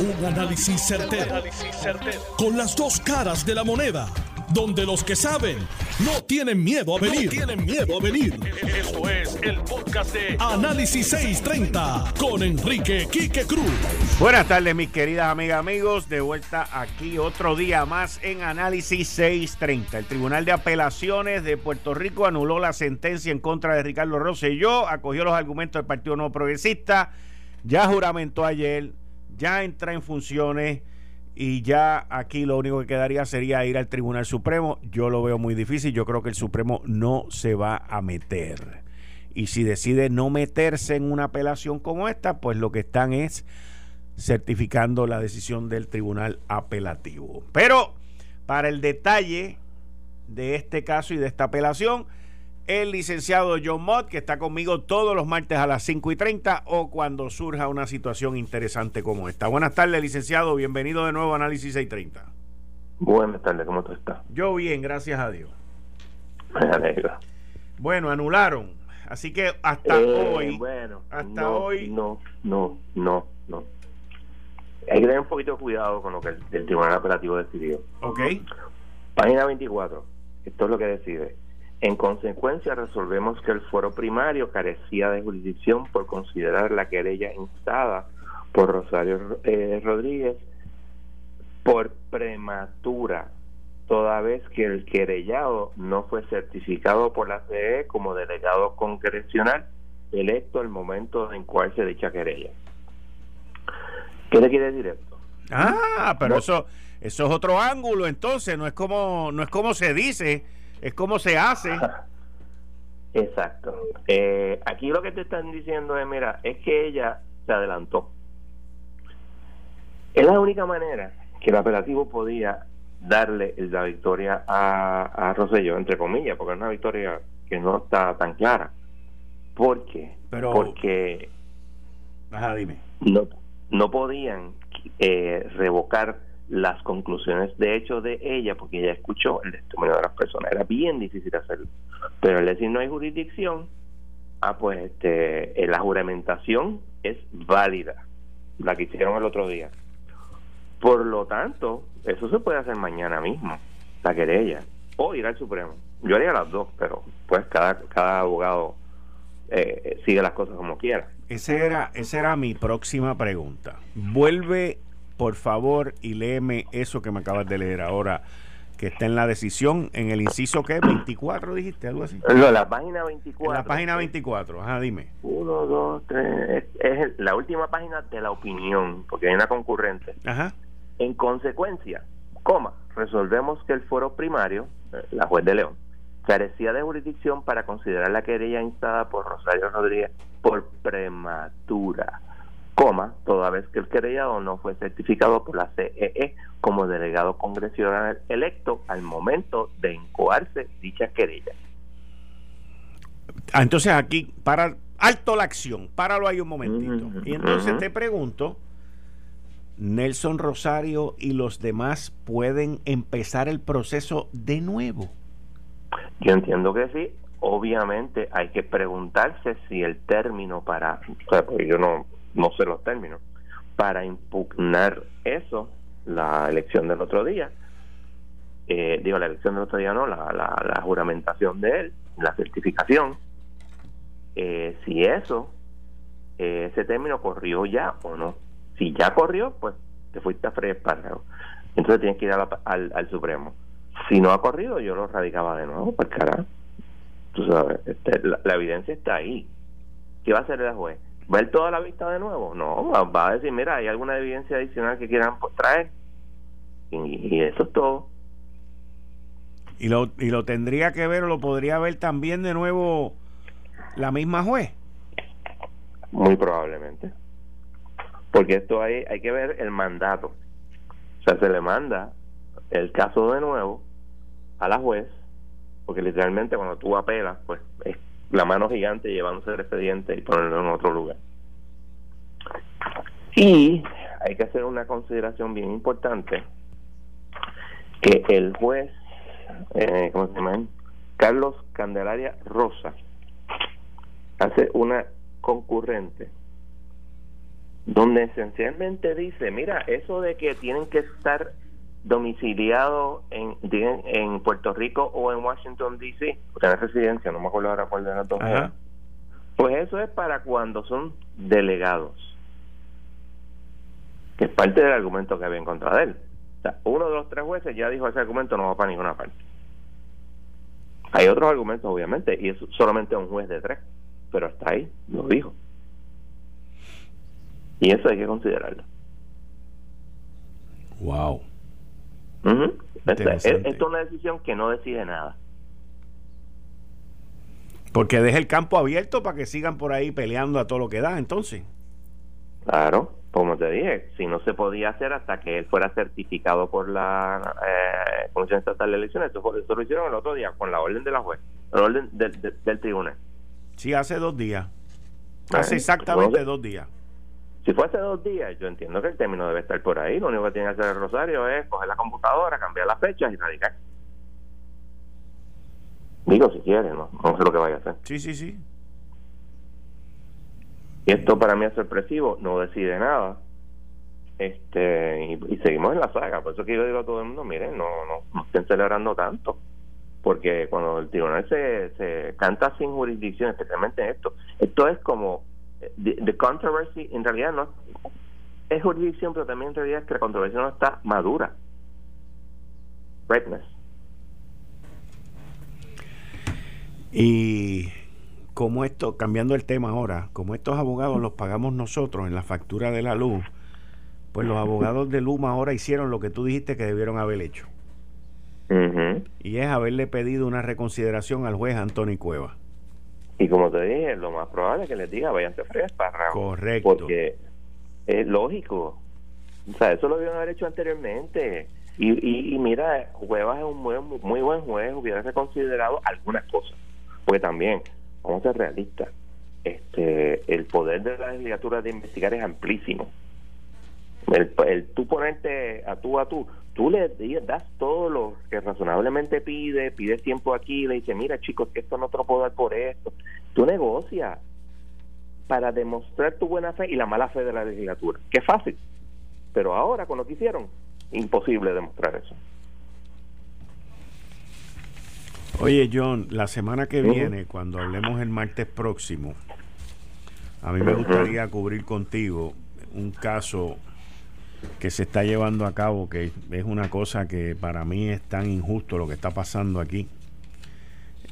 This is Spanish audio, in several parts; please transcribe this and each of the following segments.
Un análisis certero, Con las dos caras de la moneda. Donde los que saben no tienen miedo a venir. No tienen miedo a venir. Esto es el podcast de Análisis 630 con Enrique Quique Cruz. Buenas tardes, mis queridas amigas, amigos. De vuelta aquí otro día más en Análisis 630. El Tribunal de Apelaciones de Puerto Rico anuló la sentencia en contra de Ricardo Rosselló, acogió los argumentos del Partido No Progresista, ya juramentó ayer ya entra en funciones y ya aquí lo único que quedaría sería ir al Tribunal Supremo. Yo lo veo muy difícil, yo creo que el Supremo no se va a meter. Y si decide no meterse en una apelación como esta, pues lo que están es certificando la decisión del Tribunal Apelativo. Pero para el detalle de este caso y de esta apelación, el licenciado John Mott, que está conmigo todos los martes a las 5 y 30 o cuando surja una situación interesante como esta. Buenas tardes, licenciado. Bienvenido de nuevo a Análisis 630. Buenas tardes, ¿cómo tú estás? Yo bien, gracias a Dios. Me alegro. Bueno, anularon. Así que hasta eh, hoy. Bueno, hasta hoy. No, no, no, no. Hay que tener un poquito de cuidado con lo que el, el Tribunal Apelativo decidió. Ok. Página 24. Esto es lo que decide en consecuencia, resolvemos que el foro primario carecía de jurisdicción por considerar la querella instada por Rosario eh, Rodríguez por prematura, toda vez que el querellado no fue certificado por la CE como delegado congresional electo al momento en cual se dicha querella. ¿Qué le quiere decir esto? Ah, pero eso eso es otro ángulo, entonces no es como no es como se dice es como se hace. Exacto. Eh, aquí lo que te están diciendo es, mira, es que ella se adelantó. Es la única manera que el apelativo podía darle la victoria a, a Rosselló, entre comillas, porque es una victoria que no está tan clara. ¿Por qué? Pero, porque ajá, dime. No, no podían eh, revocar las conclusiones de hecho de ella, porque ella escuchó el testimonio de las personas. Era bien difícil hacerlo. Pero al decir no hay jurisdicción, ah, pues este, eh, la juramentación es válida, la que hicieron el otro día. Por lo tanto, eso se puede hacer mañana mismo, la querella, o ir al Supremo. Yo haría las dos, pero pues cada, cada abogado eh, sigue las cosas como quiera. Ese era, esa era mi próxima pregunta. ¿Vuelve por favor, y léeme eso que me acabas de leer ahora, que está en la decisión, en el inciso que 24, dijiste, algo así. No, la página 24. la página 24, ajá, dime. Uno, dos, tres, es, la última página de la opinión, porque hay una concurrente. Ajá. En consecuencia, coma, resolvemos que el foro primario, eh, la juez de León, carecía de jurisdicción para considerar la querella instada por Rosario Rodríguez por prematura coma, toda vez que el querellado no fue certificado por la CEE e como delegado congresional electo al momento de incoarse dicha querella. Ah, entonces aquí, para alto la acción, páralo ahí un momentito. y entonces te pregunto, Nelson Rosario y los demás pueden empezar el proceso de nuevo. Yo entiendo que sí. Obviamente hay que preguntarse si el término para, o sea, porque yo no no sé los términos, para impugnar eso, la elección del otro día, eh, digo, la elección del otro día no, la, la, juramentación de él, la certificación, eh, si eso, eh, ese término corrió ya o no. Si ya corrió, pues te fuiste a freír Entonces tienes que ir al, al, Supremo. Si no ha corrido, yo lo radicaba de nuevo, pues cara. Tú sabes, este, la, la, evidencia está ahí. ¿Qué va a hacer el juez? Ver toda la vista de nuevo. No, va a decir, mira, hay alguna evidencia adicional que quieran pues, traer. Y, eso es todo. ¿Y lo, ¿Y lo tendría que ver o lo podría ver también de nuevo la misma juez? Muy probablemente. Porque esto hay, hay que ver el mandato. O sea, se le manda el caso de nuevo a la juez, porque literalmente cuando tú apelas, pues es la mano gigante llevándose el expediente y ponerlo en otro lugar. Y hay que hacer una consideración bien importante, que el juez, eh, ¿cómo se llama? Carlos Candelaria Rosa, hace una concurrente donde esencialmente dice, mira, eso de que tienen que estar domiciliados en, en Puerto Rico o en Washington, D.C., tener residencia, no me acuerdo ahora cuál de las dos. Pues eso es para cuando son delegados, que es parte del argumento que había en contra de él. O sea, uno de los tres jueces ya dijo ese argumento no va para ninguna parte. Hay otros argumentos, obviamente, y es solamente un juez de tres, pero hasta ahí lo dijo. Y eso hay que considerarlo. Wow. Esto es una decisión que no decide nada. Porque deja el campo abierto para que sigan por ahí peleando a todo lo que da, entonces. Claro, como te dije, si no se podía hacer hasta que él fuera certificado por la eh, Comisión Estatal de Elecciones, eso, lo hicieron el otro día con la orden de la juez, la orden del, tribunal. Sí, hace dos días. Hace exactamente dos días. Si fue hace dos días, yo entiendo que el término debe estar por ahí. Lo único que tiene que hacer el Rosario es coger la computadora, cambiar las fechas y radicar. Digo, si quiere, no, no sé lo que vaya a hacer. Sí, sí, sí. Y esto para mí es sorpresivo, no decide nada. Este y, seguimos en la saga. Por eso que yo digo a todo el mundo, miren, no, no, no estén celebrando tanto. Porque cuando el tribunal se, se canta sin jurisdicción, especialmente en esto, esto es como the, controversy en realidad no es jurisdicción, pero también en realidad es que la controversia no está madura. Ripeness. Y como esto, cambiando el tema ahora, como estos abogados los pagamos nosotros en la factura de la luz, pues los abogados de Luma ahora hicieron lo que tú dijiste que debieron haber hecho. Y es haberle pedido una reconsideración al juez Antonio Cueva. Y como te dije, lo más probable es que les diga, váyanse fresca, Correcto. Porque es lógico. O sea, eso lo debieron haber hecho anteriormente. Y, y, mira, Cuevas es un muy, muy buen juez, hubiera reconsiderado algunas cosas. Porque también, vamos a ser realistas, este, el poder de la legislatura de investigar es amplísimo. El, el tú ponerte a tú a tú, tú le das todo lo que razonablemente pide, pides tiempo aquí, le dices, mira chicos, esto no te lo puedo dar por esto. Tú negocias para demostrar tu buena fe y la mala fe de la legislatura. Qué fácil. Pero ahora, con lo que hicieron, imposible demostrar eso. Oye, John, la semana que viene, cuando hablemos el martes próximo, a mí me gustaría cubrir contigo un caso que se está llevando a cabo, que es una cosa que para mí es tan injusto lo que está pasando aquí,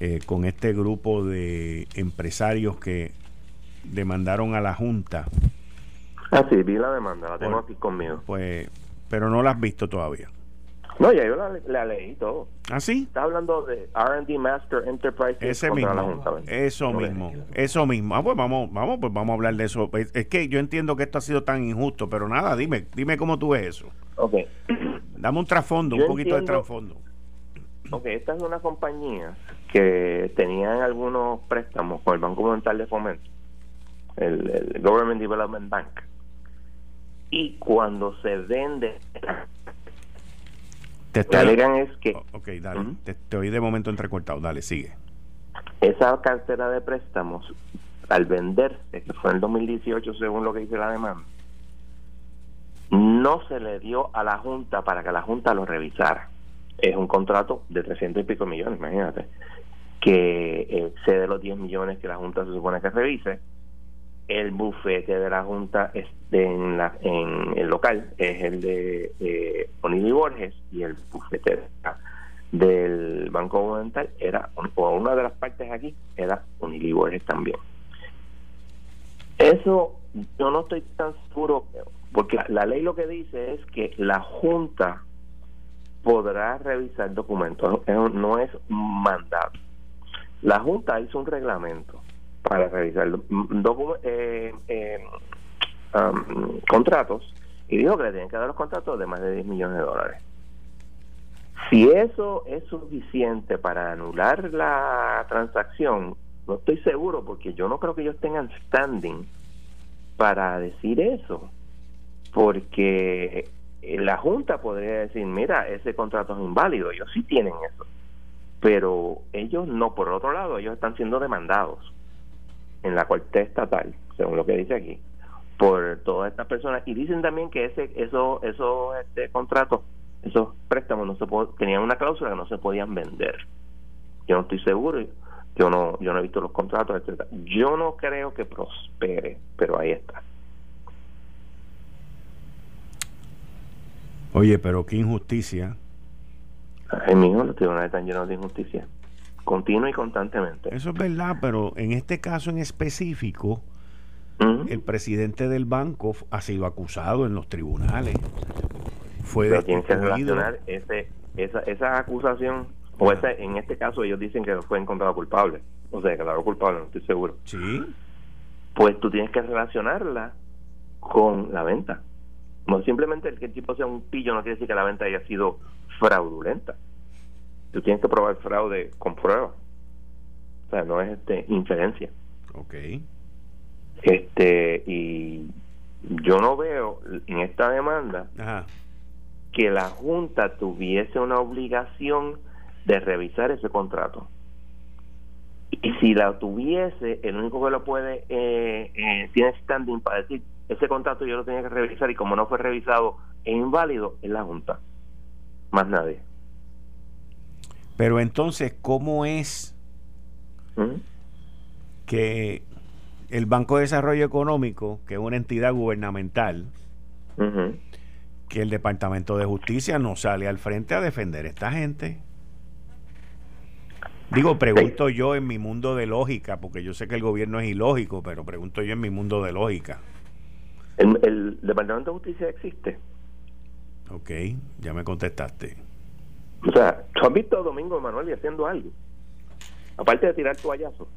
eh, con este grupo de empresarios que demandaron a la Junta. Ah, sí, vi la demanda, la tengo aquí conmigo. Pues, pero no la has visto todavía. No, ya yo la, leí todo. ¿Ah, sí? Está hablando de R&D Master Enterprise Ese mismo, eso mismo, eso mismo. Ah, pues vamos, vamos, pues vamos a hablar de eso. Es, que yo entiendo que esto ha sido tan injusto, pero nada, dime, dime cómo tú ves eso. Ok. Dame un trasfondo, un poquito de trasfondo. Ok, esta es una compañía que tenían algunos préstamos con el Banco Monetal de Fomento, el, el Government Development Bank. Y cuando se vende te alegan es que... Ok, dale. te, oí de momento entrecortado. Dale, sigue. Esa cartera de préstamos, al venderse, que fue en el 2018 según lo que dice la demanda, no se le dio a la Junta para que la Junta lo revisara. Es un contrato de 300 y pico millones, imagínate, que excede los 10 millones que la Junta se supone que revise el bufete de la Junta en, la, en el local es el de eh, Borges y el bufete del Banco Monumental era, o una de las partes aquí, era Onili Borges también. Eso yo no estoy tan seguro, porque la, ley lo que dice es que la Junta podrá revisar documentos, no es mandato. La Junta hizo un reglamento para revisar eh, eh, contratos y dijo que le tienen que dar los contratos de más de 10 millones de dólares. Si eso es suficiente para anular la transacción, no estoy seguro porque yo no creo que ellos tengan standing para decir eso. Porque la Junta podría decir, mira, ese contrato es inválido, ellos sí tienen eso. Pero ellos no, por otro lado, ellos están siendo demandados en la corte estatal, según lo que dice aquí, por todas estas personas. Y dicen también que ese eso esos este, contratos esos préstamos no se tenían una cláusula que no se podían vender. Yo no estoy seguro yo no yo no he visto los contratos etcétera. Yo no creo que prospere pero ahí está. Oye pero qué injusticia. Ay mijo los tribunales están llenos de injusticia continua y constantemente eso es verdad pero en este caso en específico el presidente del banco ha sido acusado en los tribunales. Fue Pero que relacionar ese, esa, esa acusación, o esa, en este caso ellos dicen que fue encontrado culpable. O sea, que declaró culpable, no estoy seguro. Sí. Pues tú tienes que relacionarla con la venta. No simplemente el que el tipo sea un pillo no quiere decir que la venta haya sido fraudulenta. Tú tienes que probar fraude con pruebas. O sea, no es este inferencia. Ok. Este, y yo no veo en esta demanda que la Junta tuviese una obligación de revisar ese contrato. Y si la tuviese, el único que lo puede, eh, eh, tiene standing para decir, ese contrato yo lo tenía que revisar y como no fue revisado es inválido, es la Junta. Más nadie. Pero entonces, ¿cómo es que el Banco de Desarrollo Económico, que es una entidad gubernamental, que el Departamento de Justicia no sale al frente a defender a esta gente. Digo, pregunto yo en mi mundo de lógica, porque yo sé que el gobierno es ilógico, pero pregunto yo en mi mundo de lógica. ¿El, Departamento de Justicia existe? Ok, ya me contestaste. O sea, ¿tú has visto a Domingo Manuel y haciendo algo? Aparte de tirar toallazos.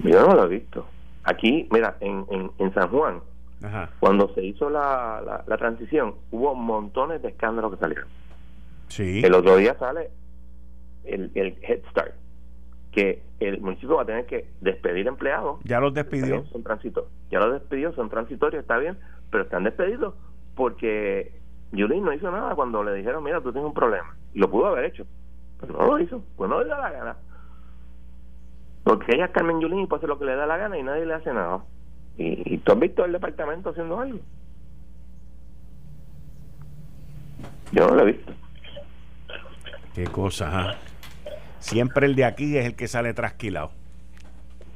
Yo no lo he visto. Aquí, mira, en, en, San Juan, cuando se hizo la, la, transición, hubo montones de escándalos que salieron. Sí. El otro día sale el, el Head Start, que el municipio va a tener que despedir empleados. Ya los despidió. Son transitorios. Ya los despidió, son transitorios, está bien, pero están despedidos porque Yulín no hizo nada cuando le dijeron, mira, tú tienes un problema. Y lo pudo haber hecho, pero no lo hizo, pues no le da la gana. Porque ella es Carmen Yulín y puede hacer lo que le da la gana y nadie le hace nada. ¿Y, tú has visto el departamento haciendo algo? Yo no lo he visto. Qué cosa, ¿ah? Siempre el de aquí es el que sale trasquilado.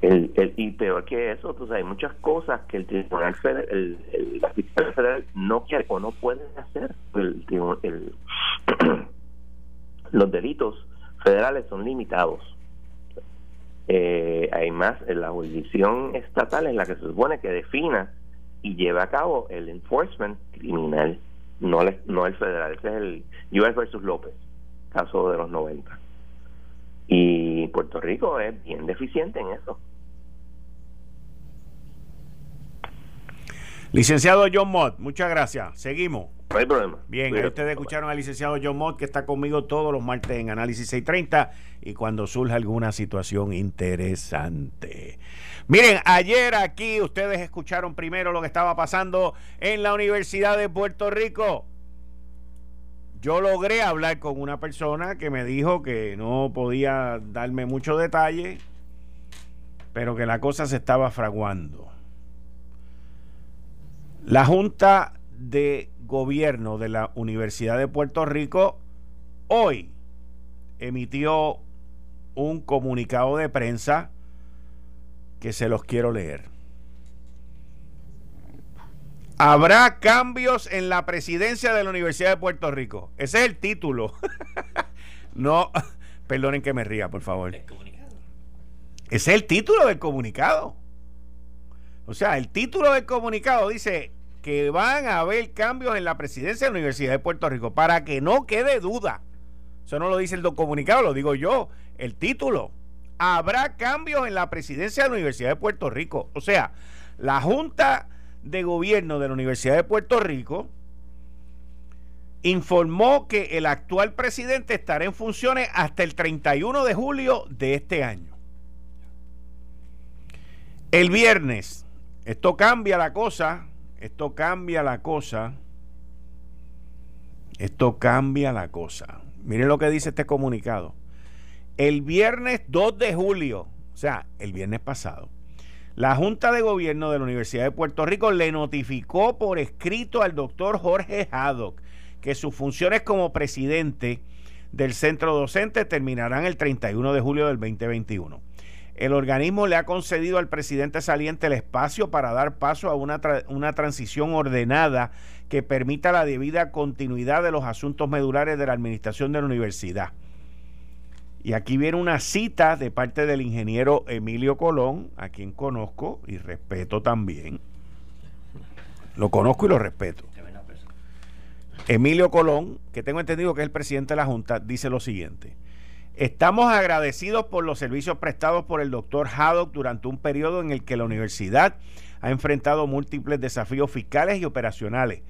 El, y peor que eso, sabes, hay muchas cosas que el Tribunal Federal, el, el, la Federal no quiere o no puede hacer. El, el, los delitos federales son limitados eh, hay más, la jurisdicción estatal es la que se supone que defina y lleva a cabo el enforcement criminal, no el, no el federal. Ese es el US versus López, caso de los 90. Y Puerto Rico es bien deficiente en eso. Licenciado John Mott, muchas gracias. Seguimos. No hay problema. Bien, ahí ustedes escucharon al licenciado John Mott, que está conmigo todos los martes en Análisis 630 y cuando surja alguna situación interesante. Miren, ayer aquí ustedes escucharon primero lo que estaba pasando en la Universidad de Puerto Rico. Yo logré hablar con una persona que me dijo que no podía darme mucho detalle, pero que la cosa se estaba fraguando. La Junta de gobierno de la Universidad de Puerto Rico hoy emitió un comunicado de prensa que se los quiero leer. Habrá cambios en la presidencia de la Universidad de Puerto Rico. Ese es el título. no, perdonen que me ría, por favor. Ese es el título del comunicado. O sea, el título del comunicado dice, que van a haber cambios en la presidencia de la Universidad de Puerto Rico, para que no quede duda. Eso no lo dice el comunicado, lo digo yo, el título. Habrá cambios en la presidencia de la Universidad de Puerto Rico. O sea, la Junta de Gobierno de la Universidad de Puerto Rico informó que el actual presidente estará en funciones hasta el 31 de julio de este año. El viernes, esto cambia la cosa esto cambia la cosa. Esto cambia la cosa. Miren lo que dice este comunicado. El viernes 2 de julio, o sea, el viernes pasado, la Junta de Gobierno de la Universidad de Puerto Rico le notificó por escrito al doctor Jorge Haddock que sus funciones como presidente del centro docente terminarán el 31 de julio del 2021. El organismo le ha concedido al presidente saliente el espacio para dar paso a una, una transición ordenada que permita la debida continuidad de los asuntos medulares de la administración de la universidad. Y aquí viene una cita de parte del ingeniero Emilio Colón, a quien conozco y respeto también. Lo conozco y lo respeto. Emilio Colón, que tengo entendido que es el presidente de la Junta, dice lo siguiente. Estamos agradecidos por los servicios prestados por el doctor Haddock durante un periodo en el que la universidad ha enfrentado múltiples desafíos fiscales y operacionales.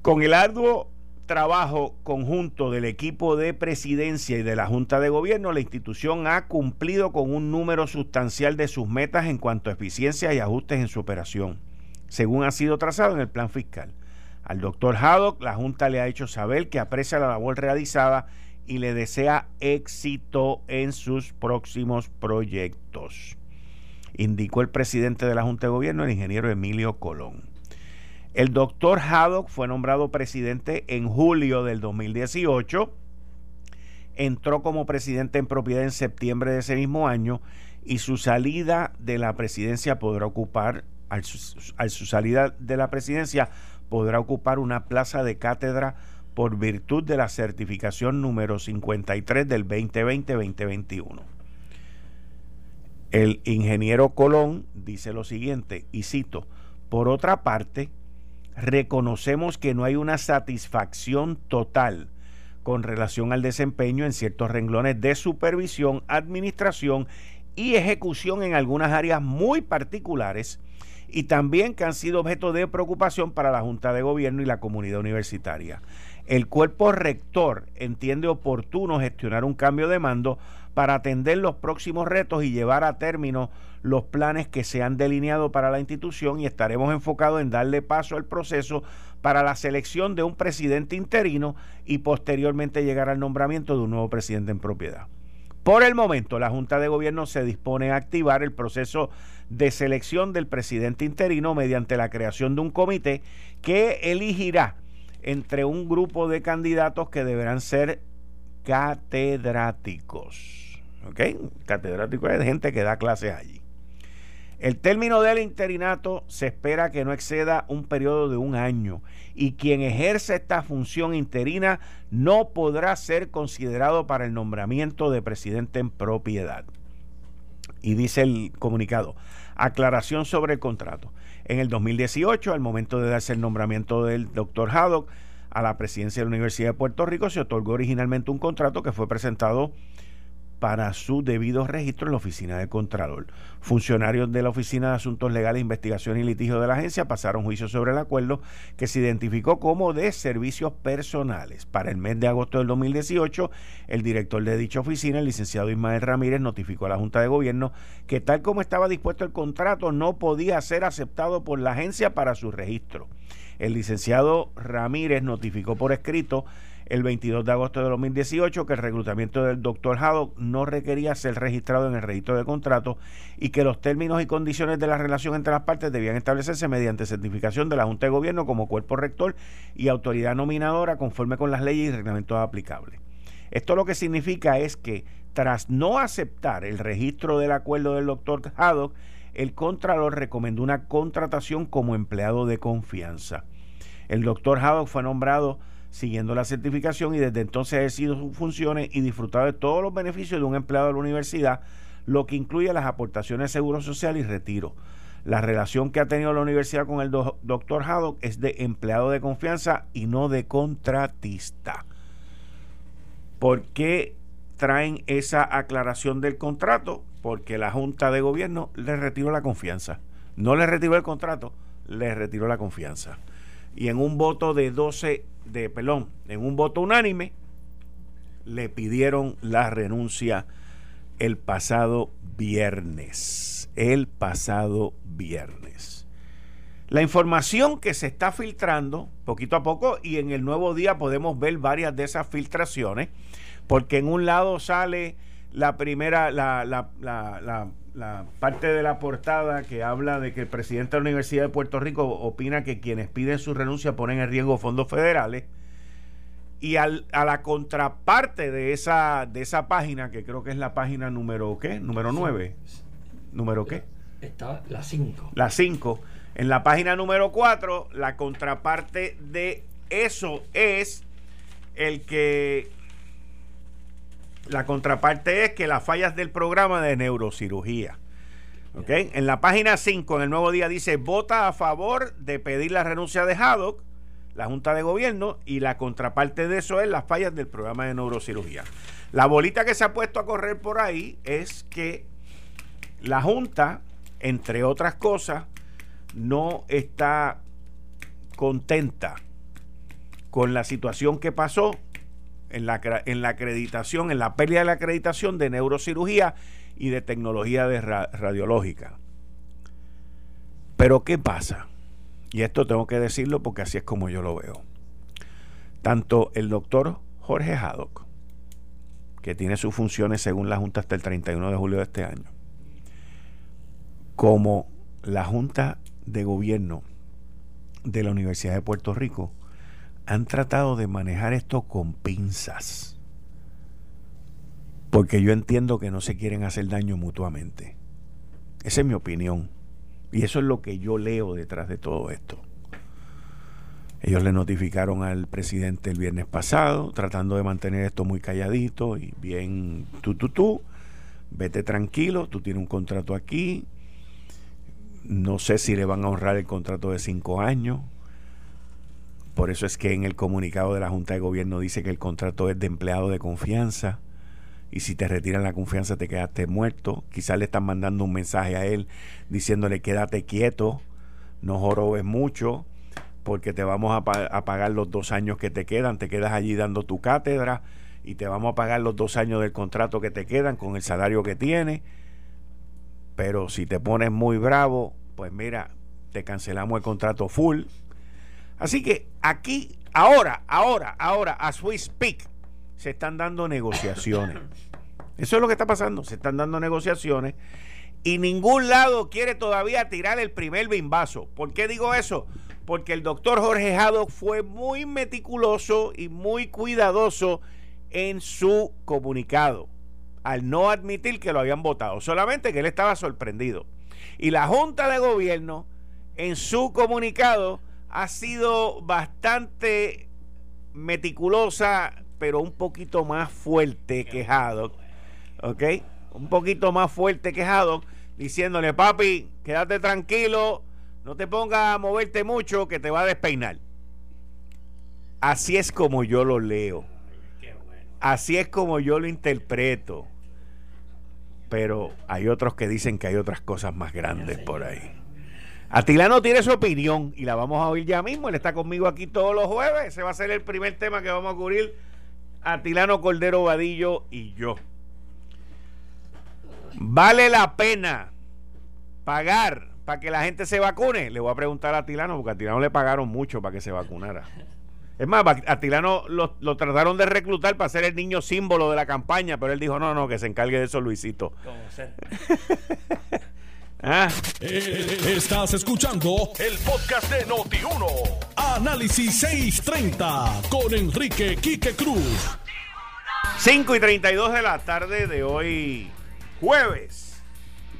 Con el arduo trabajo conjunto del equipo de presidencia y de la Junta de Gobierno, la institución ha cumplido con un número sustancial de sus metas en cuanto a eficiencia y ajustes en su operación, según ha sido trazado en el plan fiscal. Al doctor Haddock, la Junta le ha hecho saber que aprecia la labor realizada y le desea éxito en sus próximos proyectos, indicó el presidente de la Junta de Gobierno, el ingeniero Emilio Colón. El doctor Haddock fue nombrado presidente en julio del 2018. Entró como presidente en propiedad en septiembre de ese mismo año y su salida de la presidencia podrá ocupar, al su, salida de la presidencia, podrá ocupar una plaza de cátedra por virtud de la certificación número 53 del 2020-2021. El ingeniero Colón dice lo siguiente, y cito, por otra parte, reconocemos que no hay una satisfacción total con relación al desempeño en ciertos renglones de supervisión, administración y ejecución en algunas áreas muy particulares y también que han sido objeto de preocupación para la Junta de Gobierno y la comunidad universitaria. El cuerpo rector entiende oportuno gestionar un cambio de mando para atender los próximos retos y llevar a término los planes que se han delineado para la institución y estaremos enfocados en darle paso al proceso para la selección de un presidente interino y posteriormente llegar al nombramiento de un nuevo presidente en propiedad. Por el momento, la Junta de Gobierno se dispone a activar el proceso de selección del presidente interino mediante la creación de un comité que elegirá entre un grupo de candidatos que deberán ser catedráticos. ¿Ok? Catedrático es gente que da clases allí. El término del interinato se espera que no exceda un periodo de un año y quien ejerce esta función interina no podrá ser considerado para el nombramiento de presidente en propiedad. Y dice el comunicado, aclaración sobre el contrato. En el 2018, al momento de darse el nombramiento del doctor Haddock a la presidencia de la Universidad de Puerto Rico, se otorgó originalmente un contrato que fue presentado para su debido registro en la oficina del Contralor. Funcionarios de la Oficina de Asuntos Legales, Investigación y Litigio de la agencia pasaron juicio sobre el acuerdo que se identificó como de servicios personales. Para el mes de agosto del 2018, el director de dicha oficina, el licenciado Ismael Ramírez, notificó a la Junta de Gobierno que tal como estaba dispuesto el contrato no podía ser aceptado por la agencia para su registro. El licenciado Ramírez notificó por escrito el 22 de agosto de 2018 que el reclutamiento del doctor Haddock no requería ser registrado en el registro de contrato y que los términos y condiciones de la relación entre las partes debían establecerse mediante certificación de la Junta de Gobierno como cuerpo rector y autoridad nominadora conforme con las leyes y reglamentos aplicables. Esto lo que significa es que tras no aceptar el registro del acuerdo del doctor Haddock, el Contralor recomendó una contratación como empleado de confianza. El doctor Haddock fue nombrado siguiendo la certificación y desde entonces ha ejercido sus funciones y disfrutado de todos los beneficios de un empleado de la universidad, lo que incluye las aportaciones de seguro social y retiro. La relación que ha tenido la universidad con el doctor Haddock es de empleado de confianza y no de contratista. ¿Por qué traen esa aclaración del contrato? Porque la Junta de Gobierno le retiró la confianza. No le retiró el contrato, le retiró la confianza. Y en un voto de 12 de pelón, en un voto unánime, le pidieron la renuncia el pasado viernes. El pasado viernes. La información que se está filtrando poquito a poco y en el nuevo día podemos ver varias de esas filtraciones, porque en un lado sale la primera, la, la, la, la, parte de la portada que habla de que el presidente de la Universidad de Puerto Rico opina que quienes piden su renuncia ponen en riesgo fondos federales. Y al, a la contraparte de esa, de esa página, que creo que es la página número ¿qué? Número 9. ¿Número qué? Está la 5. La 5. En la página número 4, la contraparte de eso es el que la contraparte es que las fallas del programa de neurocirugía. En la página 5, en el nuevo día, dice: vota a favor de pedir la renuncia de Haddock, la Junta de Gobierno, y la contraparte de eso es las fallas del programa de neurocirugía. La bolita que se ha puesto a correr por ahí es que la Junta, entre otras cosas, no está contenta con la situación que pasó en la, en la acreditación, en la pérdida de la acreditación de neurocirugía y de tecnología de radiológica. Pero ¿qué pasa? Y esto tengo que decirlo porque así es como yo lo veo. Tanto el doctor Jorge Haddock, que tiene sus funciones según la Junta hasta el 31 de julio de este año, como la Junta de Gobierno de la Universidad de Puerto Rico, han tratado de manejar esto con pinzas. Porque yo entiendo que no se quieren hacer daño mutuamente. Esa es mi opinión. Y eso es lo que yo leo detrás de todo esto. Ellos le notificaron al presidente el viernes pasado, tratando de mantener esto muy calladito y bien tú, tú, tú. Vete tranquilo, tú tienes un contrato aquí. No sé si le van a honrar el contrato de cinco años. Por eso es que en el comunicado de la Junta de Gobierno dice que el contrato es de empleado de confianza y si te retiran la confianza te quedaste muerto. Quizás le están mandando un mensaje a él diciéndole quédate quieto, no jorobes mucho porque te vamos a, pagar los dos años que te quedan, te quedas allí dando tu cátedra y te vamos a pagar los dos años del contrato que te quedan con el salario que tienes. Pero si te pones muy bravo, pues mira, te cancelamos el contrato full Así que aquí, ahora, ahora, ahora, as we speak, se están dando negociaciones. Eso es lo que está pasando, se están dando negociaciones y ningún lado quiere todavía tirar el primer bimbazo. ¿Por qué digo eso? Porque el doctor Jorge Jado fue muy meticuloso y muy cuidadoso en su comunicado, al no admitir que lo habían votado, solamente que él estaba sorprendido. Y la Junta de Gobierno, en su comunicado, ha sido bastante meticulosa, pero un poquito más fuerte que Haddock. ¿Ok? Un poquito más fuerte que Haddock, diciéndole, papi, quédate tranquilo, no te pongas a moverte mucho, que te va a despeinar. Así es como yo lo leo. Así es como yo lo interpreto. Pero hay otros que dicen que hay otras cosas más grandes por ahí. Atilano tiene su opinión y la vamos a oír ya mismo. Él está conmigo aquí todos los jueves. Ese va a ser el primer tema que vamos a cubrir. Atilano Cordero Vadillo y yo. ¿Vale la pena pagar para que la gente se vacune? Le voy a preguntar a Atilano, porque a Atilano le pagaron mucho para que se vacunara. Es más, a Atilano lo, lo, trataron de reclutar para ser el niño símbolo de la campaña, pero él dijo, no, no, que se encargue de eso Luisito. Ah. Eh, estás escuchando el podcast de Noti1. Análisis 630 con Enrique Quique Cruz. 5 y 32 de la tarde de hoy, jueves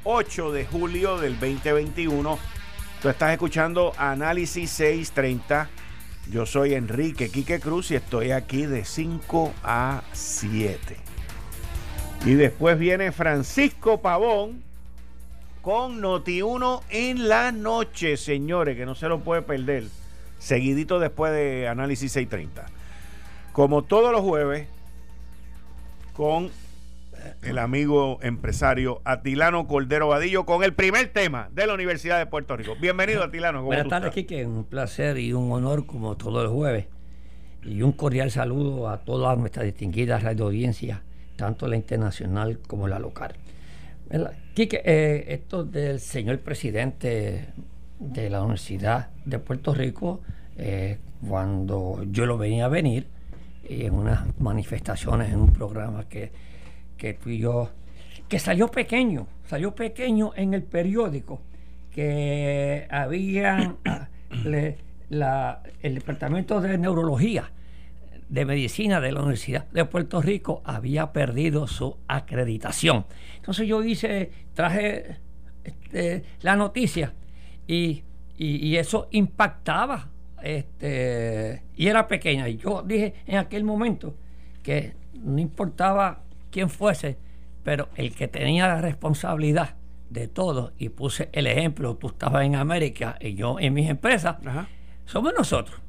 8 de julio del 2021. Tú estás escuchando Análisis 630. Yo soy Enrique Quique Cruz y estoy aquí de 5 a 7. Y después viene Francisco Pavón con Noti1 en la noche, señores, que no se lo puede perder. Seguidito después de Análisis 630. Como todos los jueves, con el amigo empresario Atilano Cordero Vadillo con el primer tema de la Universidad de Puerto Rico. Bienvenido, Atilano. Buenas tardes, Kike. Un placer y un honor como todos los jueves. Y un cordial saludo a todas nuestras distinguidas radio audiencias, tanto la internacional como la local. Eh, esto del señor presidente de la Universidad de Puerto Rico, eh, cuando yo lo venía a venir, en unas manifestaciones en un programa que, que yo, que salió pequeño, salió pequeño en el periódico, que había la, el departamento de neurología de medicina de la Universidad de Puerto Rico había perdido su acreditación. Entonces yo hice, traje este, la noticia y, y, eso impactaba este, y era pequeña. Y yo dije en aquel momento que no importaba quién fuese, pero el que tenía la responsabilidad de todo, y puse el ejemplo, tú estabas en América y yo en mis empresas, somos nosotros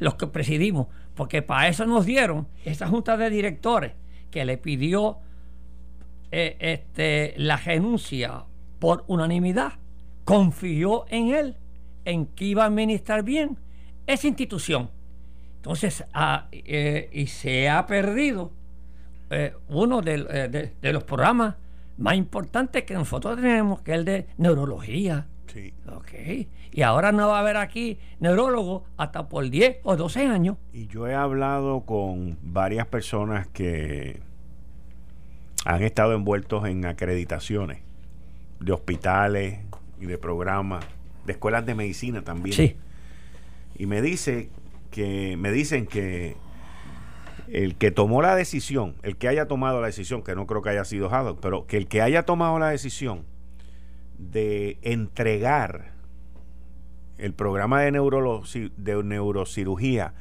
los que presidimos, porque para eso nos dieron esa junta de directores que le pidió eh, este, la renuncia por unanimidad, confió en él, en que iba a administrar bien esa institución. Entonces, ah, eh, y se ha perdido eh, uno de, de, los programas más importantes que nosotros tenemos, que es el de neurología. Sí. Okay. Y ahora no va a haber aquí neurólogo hasta por 10 o 12 años. Y yo he hablado con varias personas que han estado envueltos en acreditaciones de hospitales y de programas, de escuelas de medicina también. Sí. Y me dice que me dicen que el que tomó la decisión, el que haya tomado la decisión, que no creo que haya sido Haddock, pero que el que haya tomado la decisión de entregar el programa de, de neurocirugía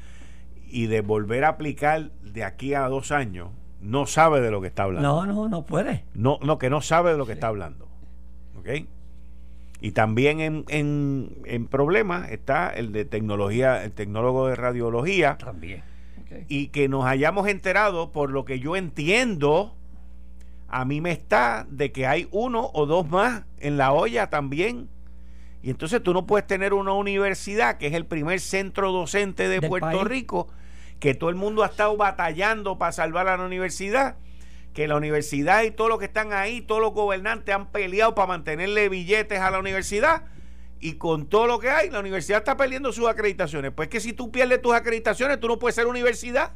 y de volver a aplicar de aquí a dos años, no sabe de lo que está hablando. No, no, no puede. No, no que no sabe de lo que está hablando. ¿Ok? Y también en, en, en problemas está el de tecnología, el tecnólogo de radiología. También. Y que nos hayamos enterado, por lo que yo entiendo, a mí me está de que hay uno o dos más en la olla también y entonces tú no puedes tener una universidad que es el primer centro docente de Puerto Rico, que todo el mundo ha estado batallando para salvar a la universidad, que la universidad y todos los que están ahí, todos los gobernantes han peleado para mantenerle billetes a la universidad. Y con todo lo que hay, la universidad está perdiendo sus acreditaciones. Pues que si tú pierdes tus acreditaciones, tú no puedes ser universidad.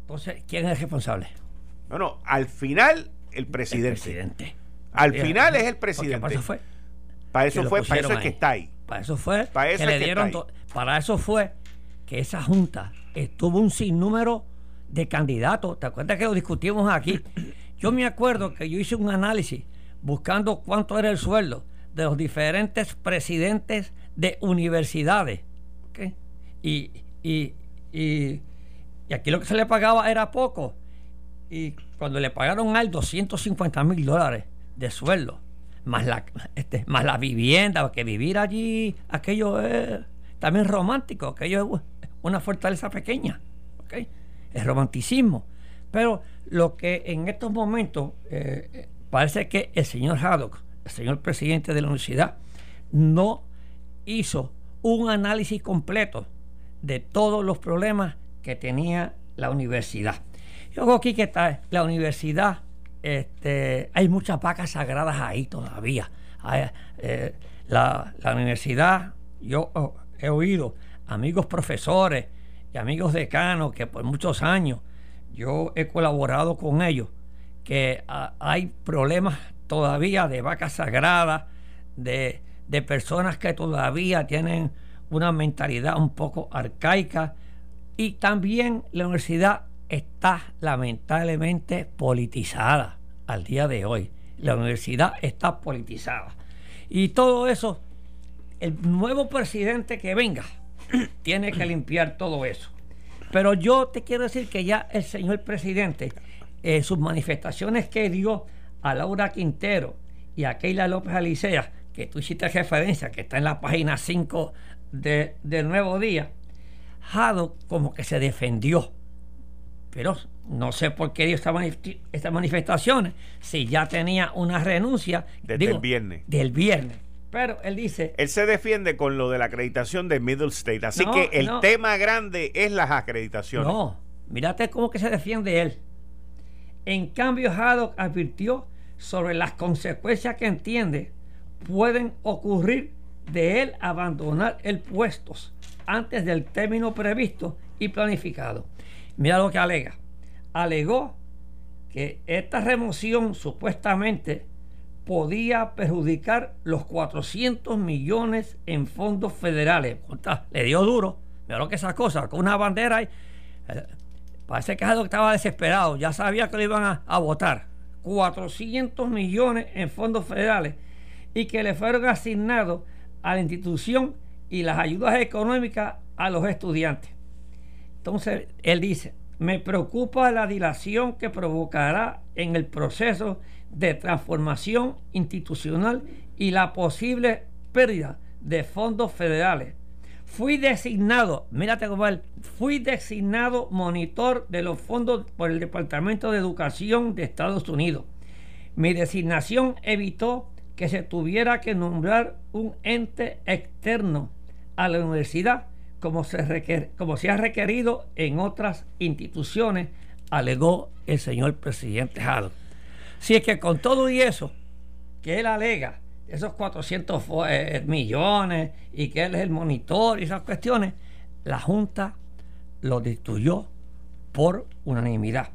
Entonces, ¿quién es el responsable? Bueno, al final, el presidente. El presidente. Al final es el presidente. fue para eso fue, para eso es que está ahí. Para eso fue para eso que le dieron para eso fue que esa junta estuvo un sinnúmero de candidatos. ¿Te acuerdas que lo discutimos aquí? Yo me acuerdo que yo hice un análisis buscando cuánto era el sueldo de los diferentes presidentes de universidades. Y, y, y, y, aquí lo que se le pagaba era poco. Y cuando le pagaron al 250 mil dólares de sueldo, más la, este, más la vivienda, que vivir allí, aquello es también romántico, aquello es una fortaleza pequeña, ¿okay? es romanticismo. Pero lo que en estos momentos eh, parece que el señor Haddock, el señor presidente de la universidad, no hizo un análisis completo de todos los problemas que tenía la universidad. Yo aquí que está la universidad este, hay muchas vacas sagradas ahí todavía. Eh, la, universidad, yo oh, he oído amigos profesores y amigos decanos que por muchos años yo he colaborado con ellos, que ah, hay problemas todavía de vacas sagradas, de, de personas que todavía tienen una mentalidad un poco arcaica y también la universidad está lamentablemente politizada al día de hoy. La universidad está politizada. Y todo eso, el nuevo presidente que venga tiene que limpiar todo eso. Pero yo te quiero decir que ya el señor presidente, en sus manifestaciones que dio a Laura Quintero y a Keila López Alicea, que tú hiciste referencia, que está en la página 5 de, del Nuevo Día, Jado como que se defendió pero no sé por qué dio estas manifestaciones si ya tenía una renuncia. Desde el viernes. Del viernes. Pero él dice. Él se defiende con lo de la acreditación de Middle State. Así que el tema grande es las acreditaciones. No, mírate cómo que se defiende él. En cambio, Haddock advirtió sobre las consecuencias que entiende pueden ocurrir de él abandonar el puesto antes del término previsto y planificado. Mira lo que alega. Alegó que esta remoción supuestamente podía perjudicar los 400 millones en fondos federales. Le dio duro. Mira lo que esa cosa, con una bandera y, eh, parece que estaba desesperado, ya sabía que lo iban a, a votar. 400 millones en fondos federales y que le fueron asignados a la institución y las ayudas económicas a los estudiantes. Entonces, él dice, me preocupa la dilación que provocará en el proceso de transformación institucional y la posible pérdida de fondos federales. Fui designado, mírate cómo fui designado monitor de los fondos por el Departamento de Educación de Estados Unidos. Mi designación evitó que se tuviera que nombrar un ente externo a la universidad como se, como se ha requerido en otras instituciones, alegó el señor presidente Jado. Si es que con todo y eso, que él alega, esos 400 eh, millones y que él es el monitor y esas cuestiones, la Junta lo destruyó por unanimidad.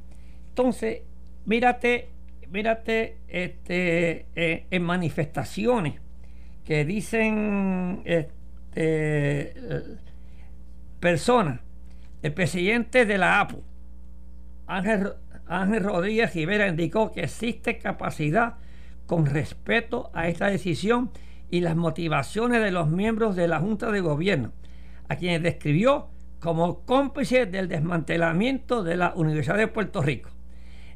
Entonces, mírate, mírate este, eh, en manifestaciones que dicen este, personas, el presidente de la APU, Ángel, Ángel Rodríguez Rivera, indicó que existe capacidad con respeto a esta decisión y las motivaciones de los miembros de la Junta de Gobierno, a quienes describió como cómplices del desmantelamiento de la Universidad de Puerto Rico.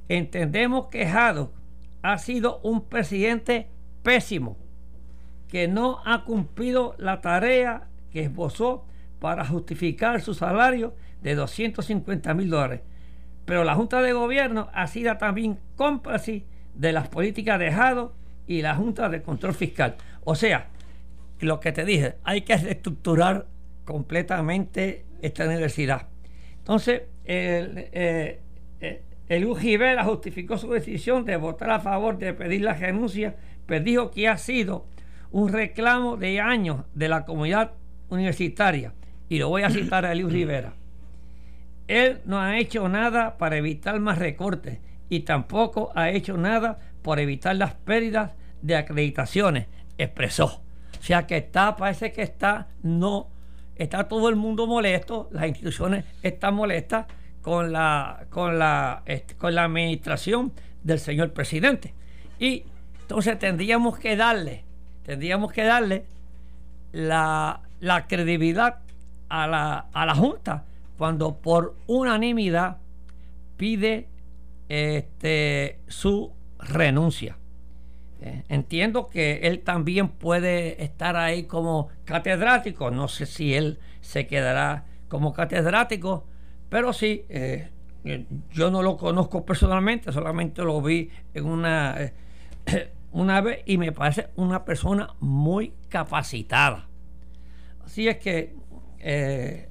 Entendemos que Jado ha sido un presidente pésimo, que no ha cumplido la tarea que esbozó para justificar su salario de 250 mil dólares. Pero la Junta de Gobierno ha sido también cómplice de las políticas de Jado y la Junta de Control Fiscal. O sea, lo que te dije, hay que reestructurar completamente esta universidad. Entonces, el, eh, eh, el UGB justificó su decisión de votar a favor de pedir la renuncia, pero dijo que ha sido un reclamo de años de la comunidad universitaria y lo voy a citar a Eliu Rivera. Él no ha hecho nada para evitar más recortes y tampoco ha hecho nada por evitar las pérdidas de acreditaciones, expresó. O sea que está, parece que está, no, está todo el mundo molesto, las instituciones están molestas con la, con la, este, con la administración del señor presidente. Y entonces tendríamos que darle, tendríamos que darle la, la credibilidad a la, a la Junta cuando por unanimidad pide este, su renuncia. Eh, entiendo que él también puede estar ahí como catedrático, no sé si él se quedará como catedrático, pero sí, eh, yo no lo conozco personalmente, solamente lo vi en una, eh, una vez y me parece una persona muy capacitada. Así es que eh,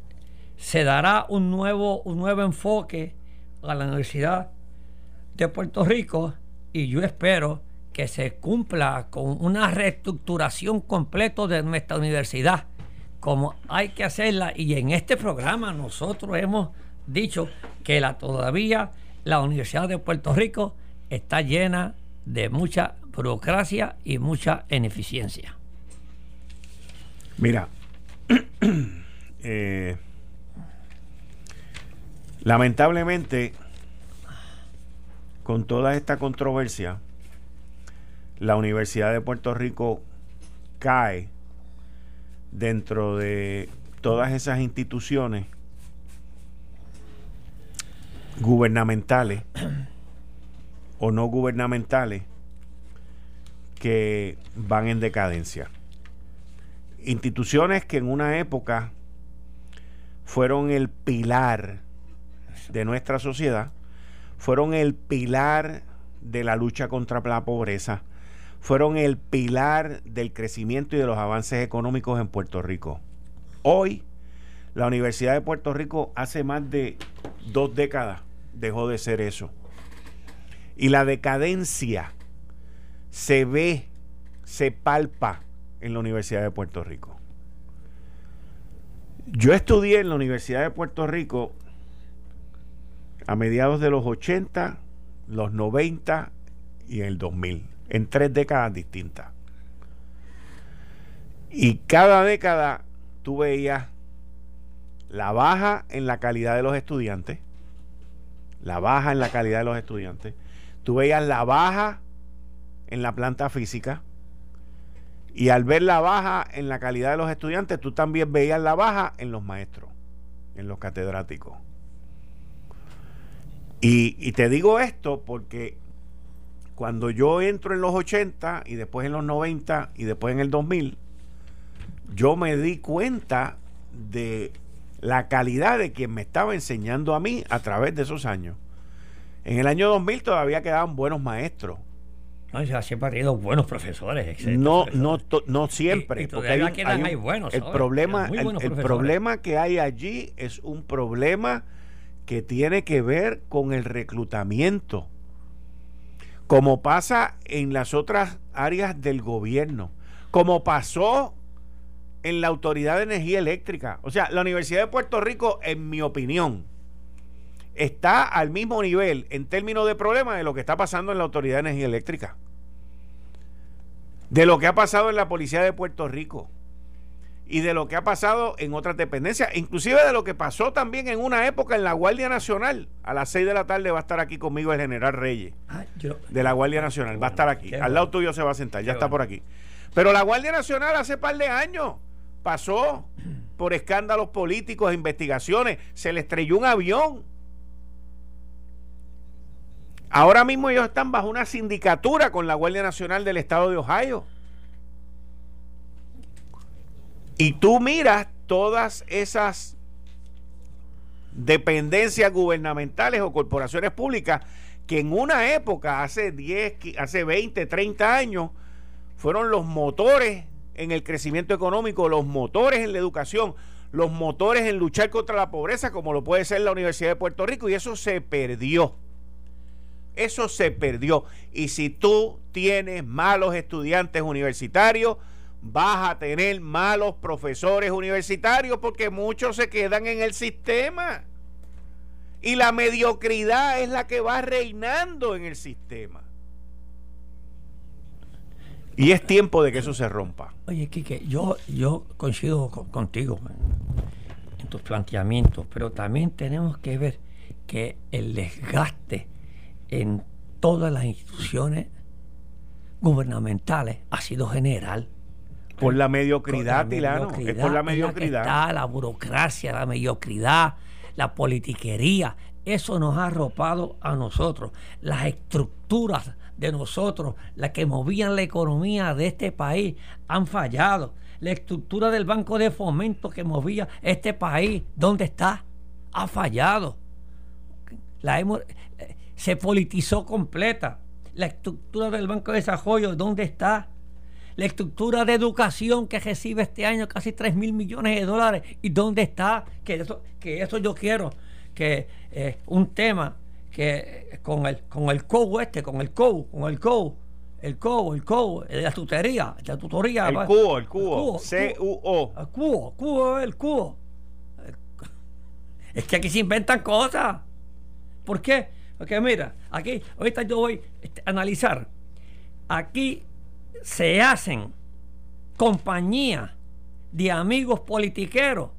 se dará un nuevo, un nuevo enfoque a la Universidad de Puerto Rico y yo espero que se cumpla con una reestructuración completa de nuestra universidad, como hay que hacerla. Y en este programa nosotros hemos dicho que la, todavía la Universidad de Puerto Rico está llena de mucha burocracia y mucha ineficiencia. Mira, Eh, lamentablemente, con toda esta controversia, la Universidad de Puerto Rico cae dentro de todas esas instituciones gubernamentales o no gubernamentales que van en decadencia. Instituciones que en una época fueron el pilar de nuestra sociedad, fueron el pilar de la lucha contra la pobreza, fueron el pilar del crecimiento y de los avances económicos en Puerto Rico. Hoy, la Universidad de Puerto Rico hace más de dos décadas dejó de ser eso. Y la decadencia se ve, se palpa en la Universidad de Puerto Rico. Yo estudié en la Universidad de Puerto Rico a mediados de los 80, los 90 y el 2000, en tres décadas distintas. Y cada década tú veías la baja en la calidad de los estudiantes, la baja en la calidad de los estudiantes, tú veías la baja en la planta física, y al ver la baja en la calidad de los estudiantes, tú también veías la baja en los maestros, en los catedráticos. Y, te digo esto porque cuando yo entro en los 80 y después en los 90 y después en el 2000, yo me di cuenta de la calidad de quien me estaba enseñando a mí a través de esos años. En el año 2000 todavía quedaban buenos maestros. No, siempre ha habido buenos profesores. No, no, no siempre. porque hay, buenos. El problema, el problema que hay allí es un problema que tiene que ver con el reclutamiento, como pasa en las otras áreas del gobierno, como pasó en la Autoridad de Energía Eléctrica. O sea, la Universidad de Puerto Rico, en mi opinión, está al mismo nivel en términos de problemas de lo que está pasando en la Autoridad de Energía Eléctrica, de lo que ha pasado en la Policía de Puerto Rico y de lo que ha pasado en otras dependencias, inclusive de lo que pasó también en una época en la Guardia Nacional. A las 6 de la tarde va a estar aquí conmigo el general Reyes ah, de la Guardia Nacional. Va a estar aquí. Al lado tuyo se va a sentar, ya está por aquí. Pero la Guardia Nacional hace par de años pasó por escándalos políticos e investigaciones. Se le estrelló un avión. Ahora mismo ellos están bajo una sindicatura con la Guardia Nacional del Estado de Ohio. Y tú miras todas esas dependencias gubernamentales o corporaciones públicas que en una época, hace 10, hace 20, 30 años, fueron los motores en el crecimiento económico, los motores en la educación, los motores en luchar contra la pobreza, como lo puede ser la Universidad de Puerto Rico, y eso se perdió. Eso se perdió. Y si tú tienes malos estudiantes universitarios, vas a tener malos profesores universitarios porque muchos se quedan en el sistema. Y la mediocridad es la que va reinando en el sistema. Y es tiempo de que eso se rompa. Oye, Quique, yo, yo coincido contigo en tus planteamientos, pero también tenemos que ver que el desgaste en todas las instituciones gubernamentales ha sido general. Por la mediocridad, Tilano. Es por la mediocridad. La, la burocracia, la mediocridad, la politiquería. Eso nos ha arropado a nosotros. Las estructuras de nosotros, las que movían la economía de este país, han fallado. La estructura del Banco de Fomento que movía este país, ¿dónde está? Ha fallado. La hemos, eh, se politizó completa. La estructura del Banco de Desarrollo, ¿dónde está? La estructura de educación que recibe este año casi 3 mil millones de dólares. ¿Y dónde está? Que eso, que eso yo quiero. Que eh, un tema que con el con el COU este, con el COU, con el COU, el COU, el COU, de la tutoría, la tutoría. El cubo, el cubo, C-U-O. El cubo, cubo, el cubo. Es que aquí se inventan cosas. ¿Por qué? Porque mira, aquí, ahorita yo voy a analizar. Aquí se hacen compañías de amigos politiqueros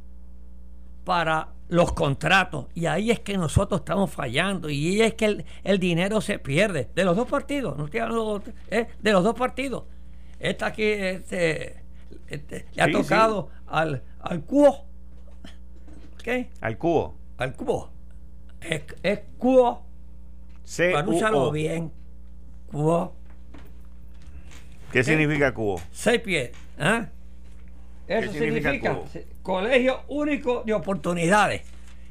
para los contratos. Y ahí es que nosotros estamos fallando. Y ahí es que el, dinero se pierde. De los dos partidos. No estoy hablando ¿eh? de los dos partidos. Esta aquí este, este, le ha tocado al, al cubo. ¿Qué? Al cubo. Al cubo. Es, es cubo. Pronúncialo bien. Cubo. ¿Qué significa cubo? Seis pies. ¿eh? Eso significa, colegio único de oportunidades.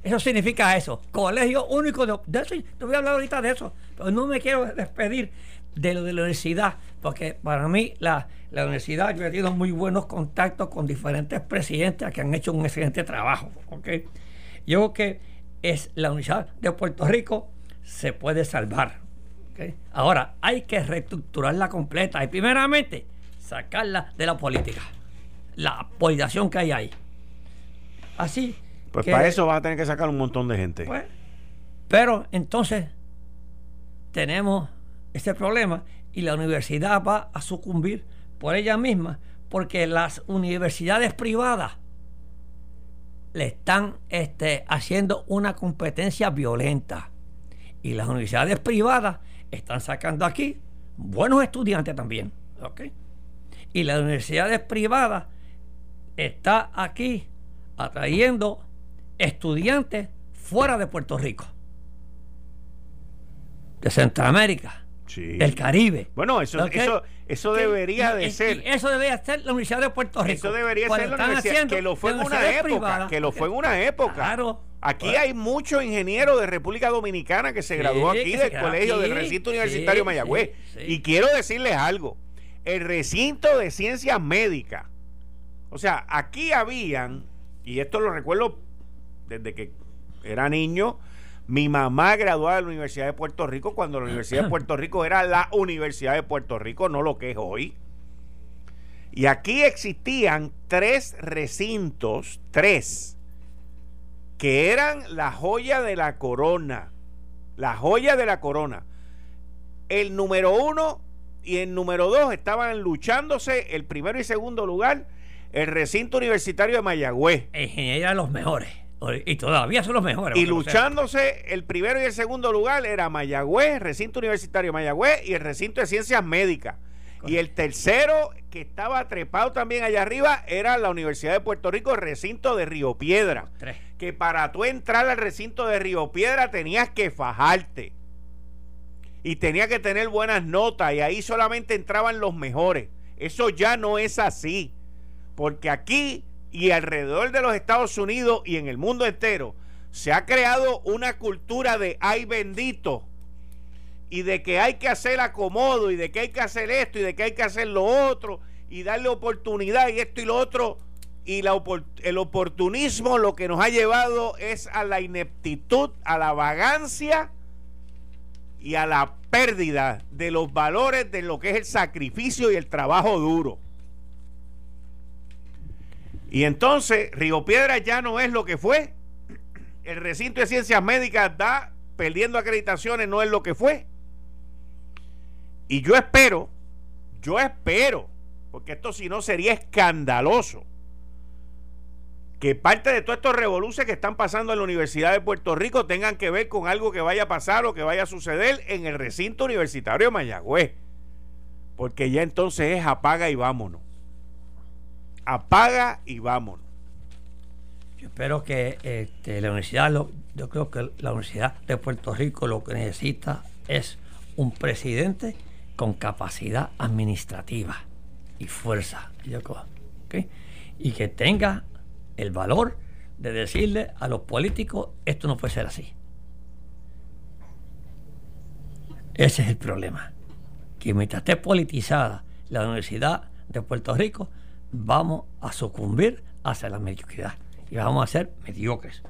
Eso significa eso, colegio único de, de eso. Te voy a hablar ahorita de eso, pero no me quiero despedir de lo de la universidad, porque para mí la, la universidad, yo he tenido muy buenos contactos con diferentes presidentes que han hecho un excelente trabajo. ¿okay? Yo creo que es la Universidad de Puerto Rico se puede salvar. Ahora, hay que reestructurarla completa y primeramente sacarla de la política la politización que hay ahí. Así. Pues para eso vas a tener que sacar un montón de gente. Pues, Pero entonces tenemos este problema y la universidad va a sucumbir por ella misma porque las universidades privadas le están este, haciendo una competencia violenta y las universidades privadas están sacando aquí buenos estudiantes también. Y las universidades privadas está aquí atrayendo estudiantes fuera de Puerto Rico, de Centroamérica, del Caribe. Bueno, eso, eso, eso debería de ser. eso debería ser la Universidad de Puerto Rico. Eso debería ser la universidad que lo fue en una época. que lo fue en una época. Claro. Aquí hay muchos ingenieros de República Dominicana que se graduó aquí del colegio del recinto universitario Mayagüez. y quiero decirles algo. El recinto de ciencias médicas. O sea, aquí habían, y esto lo recuerdo desde que era niño, mi mamá graduada de la Universidad de Puerto Rico cuando la Universidad de Puerto Rico era la Universidad de Puerto Rico, no lo que es hoy. Y aquí existían tres recintos, tres, que eran la joya de la corona. La joya de la corona. El número uno y el número dos estaban luchándose el primero y segundo lugar, el recinto universitario de Mayagüez. Ingeniería de los mejores. Y todavía son los mejores. Y luchándose, el primero y el segundo lugar era Mayagüez, recinto universitario Mayagüez y el recinto de ciencias médicas. Y el tercero, que estaba trepado también allá arriba, era la Universidad de Puerto Rico, el recinto de Río Piedra. Que para tú entrar al recinto de Río Piedra tenías que fajarte. Y tenía que tener buenas notas. Y ahí solamente entraban los mejores. Eso ya no es así. Porque aquí y alrededor de los Estados Unidos y en el mundo entero se ha creado una cultura de ay bendito y de que hay que hacer acomodo y de que hay que hacer esto y de que hay que hacer lo otro y darle oportunidad y esto y lo otro y el oportunismo lo que nos ha llevado es a la ineptitud, a la vagancia y a la pérdida de los valores de lo que es el sacrificio y el trabajo duro. Y entonces Río Piedra ya no es lo que fue. El recinto de ciencias médicas da perdiendo acreditaciones, no es lo que fue. Y yo espero, yo espero, porque esto si no sería escandaloso, que parte de todos estos revoluciones que están pasando en la Universidad de Puerto Rico tengan que ver con algo que vaya a pasar o que vaya a suceder en el recinto universitario de Mayagüez. Porque ya entonces es apaga y vámonos apaga y vámonos. Yo espero que este, la universidad, yo creo que la Universidad de Puerto Rico lo que necesita es un presidente con capacidad administrativa y fuerza, y que tenga el valor de decirle a los políticos esto no puede ser así. Ese es el problema. Que mientras esté politizada la Universidad de Puerto Rico, vamos a sucumbir hacia la mediocridad y vamos a ser mediocres.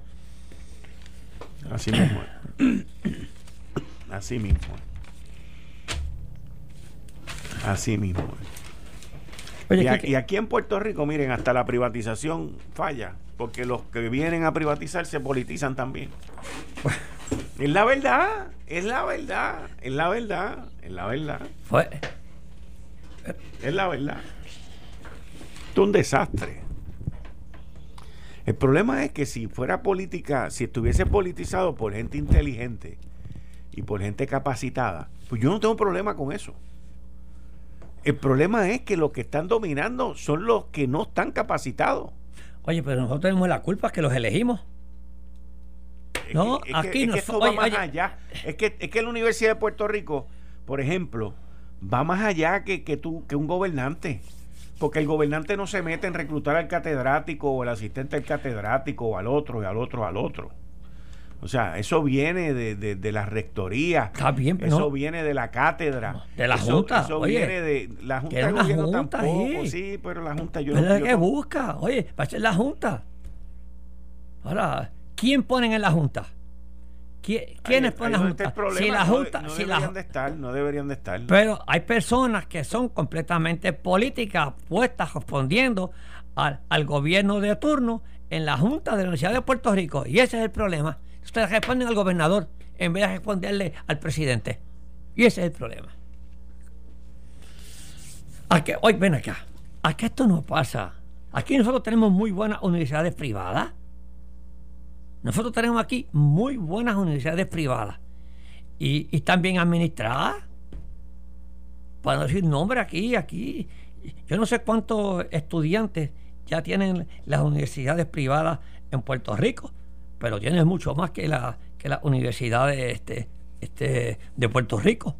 Así mismo. Así mismo. Así mismo. y, aquí en Puerto Rico, miren, hasta la privatización falla, porque los que vienen a privatizar se politizan también. es la verdad, es la verdad, es la verdad, es la verdad. Es la verdad un desastre. El problema es que si fuera política, si estuviese politizado por gente inteligente y por gente capacitada, pues yo no tengo problema con eso. El problema es que los que están dominando son los que no están capacitados. Oye, pero nosotros tenemos la culpa que los elegimos. no, aquí no. Es que va más allá. Es que, es que la Universidad de Puerto Rico, por ejemplo, va más allá que, que, tú, que un gobernante. Porque el gobernante no se mete en reclutar al catedrático o al asistente del catedrático o al otro y al otro al otro. O sea, eso viene de, de, la rectoría. Está bien, pero Eso viene de la cátedra. De la Junta. Eso viene de la Junta de Gobierno tampoco. Sí, pero la Junta yo ¿Pero qué busca? Oye, va a ser la Junta. Ahora, ¿quién ponen en la Junta? ¿Quiénes ponen la Junta? Si la Junta no, deberían de estar, no deberían de estar. Pero hay personas que son completamente políticas, puestas respondiendo al, al, gobierno de turno en la Junta de la Universidad de Puerto Rico. Y ese es el problema. Ustedes responden al gobernador en vez de responderle al presidente. Y ese es el problema. hoy ven acá. Aquí esto no pasa. Aquí nosotros tenemos muy buenas universidades privadas. Nosotros tenemos aquí muy buenas universidades privadas. Y, están bien administradas. Para decir nombre aquí, aquí. Yo no sé cuántos estudiantes ya tienen las universidades privadas en Puerto Rico, pero tienen mucho más que las universidades este, este, de Puerto Rico.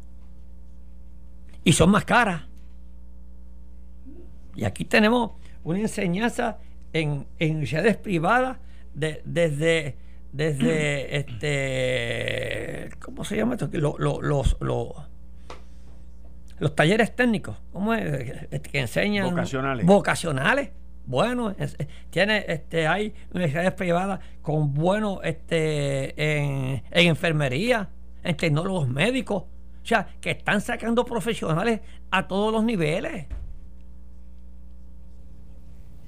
Y son más caras. Y aquí tenemos una enseñanza en, universidades privadas desde, desde este, ¿cómo se llama esto? Los, los, los, talleres técnicos, ¿cómo es? Que enseñan. Vocacionales. Vocacionales. Bueno, tiene, este, hay universidades privadas con buenos este, en, en enfermería, en tecnólogos médicos. O sea, que están sacando profesionales a todos los niveles.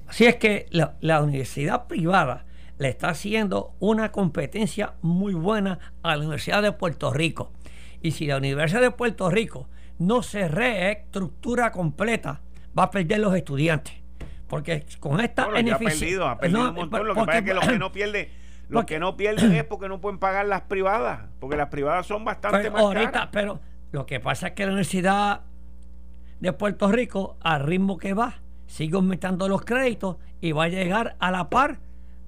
Así es que la, universidad privada le está haciendo una competencia muy buena a la Universidad de Puerto Rico. Y si la Universidad de Puerto Rico no se reestructura completa, va a perder los estudiantes. Porque con esta bueno, ha perdido, ha perdido un montón. Lo que pasa es que los que no pierde lo que no pierden es porque no pueden pagar las privadas, porque las privadas son bastante más caras. Pero lo que pasa es que la Universidad de Puerto Rico, al ritmo que va, sigue aumentando los créditos y va a llegar a la par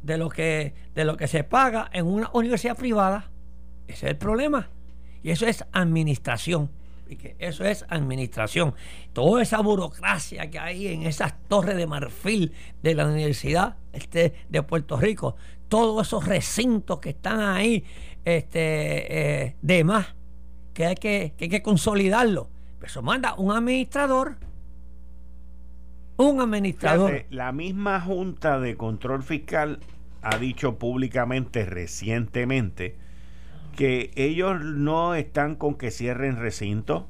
de lo que, de lo que se paga en una universidad privada. Ese es el problema. Y eso es administración. Que eso es administración. Toda esa burocracia que hay en esas torres de marfil de la Universidad este, de Puerto Rico, todos esos recintos que están ahí este, eh, de más, que hay que, que hay que consolidarlo. Eso manda un administrador un administrador. la misma Junta de Control Fiscal ha dicho públicamente recientemente que ellos no están con que cierren recintos,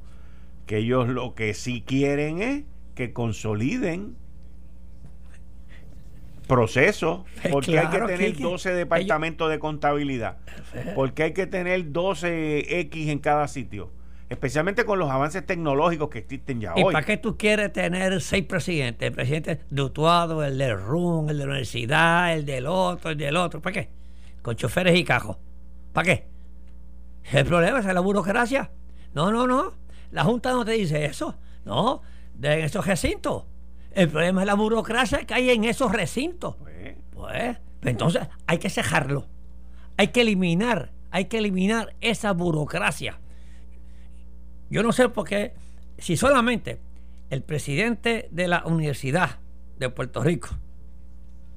que ellos lo que sí quieren es que consoliden procesos, porque hay que tener 12 departamentos de contabilidad, porque hay que tener 12 X en cada sitio especialmente con los avances tecnológicos que existen ya ¿Y hoy. para qué tú quieres tener seis presidentes? El presidente de Utuado, el del RUN, el de la universidad, el del otro, el del otro. ¿Para qué? Con choferes y cajos. ¿Para qué? El problema es la burocracia. No, no, no. La Junta no te dice eso. No, de esos recintos. El problema es la burocracia que hay en esos recintos. Pues, pues, pues entonces hay que cejarlo. Hay que eliminar, hay que eliminar esa burocracia yo no sé por qué, si solamente el presidente de la Universidad de Puerto Rico,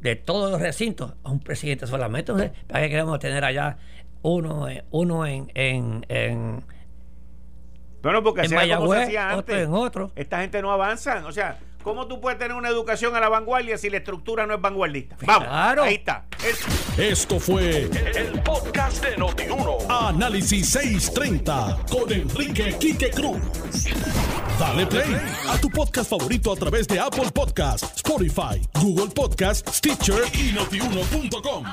de todos los recintos, un presidente solamente, ¿para qué queremos tener allá uno, uno en, en, en bueno, porque en Mayagüez, otro en otro. Esta gente no avanza. O sea, ¿cómo tú puedes tener una educación a la vanguardia si la estructura no es vanguardista? Vamos, ahí está. Esto fue el, podcast de Notiuno. Análisis 630 con Enrique Quique Cruz. Dale play a tu podcast favorito a través de Apple Podcasts, Spotify, Google Podcasts, Stitcher y notiuno.com.